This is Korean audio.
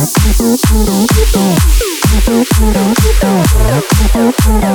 Thank you for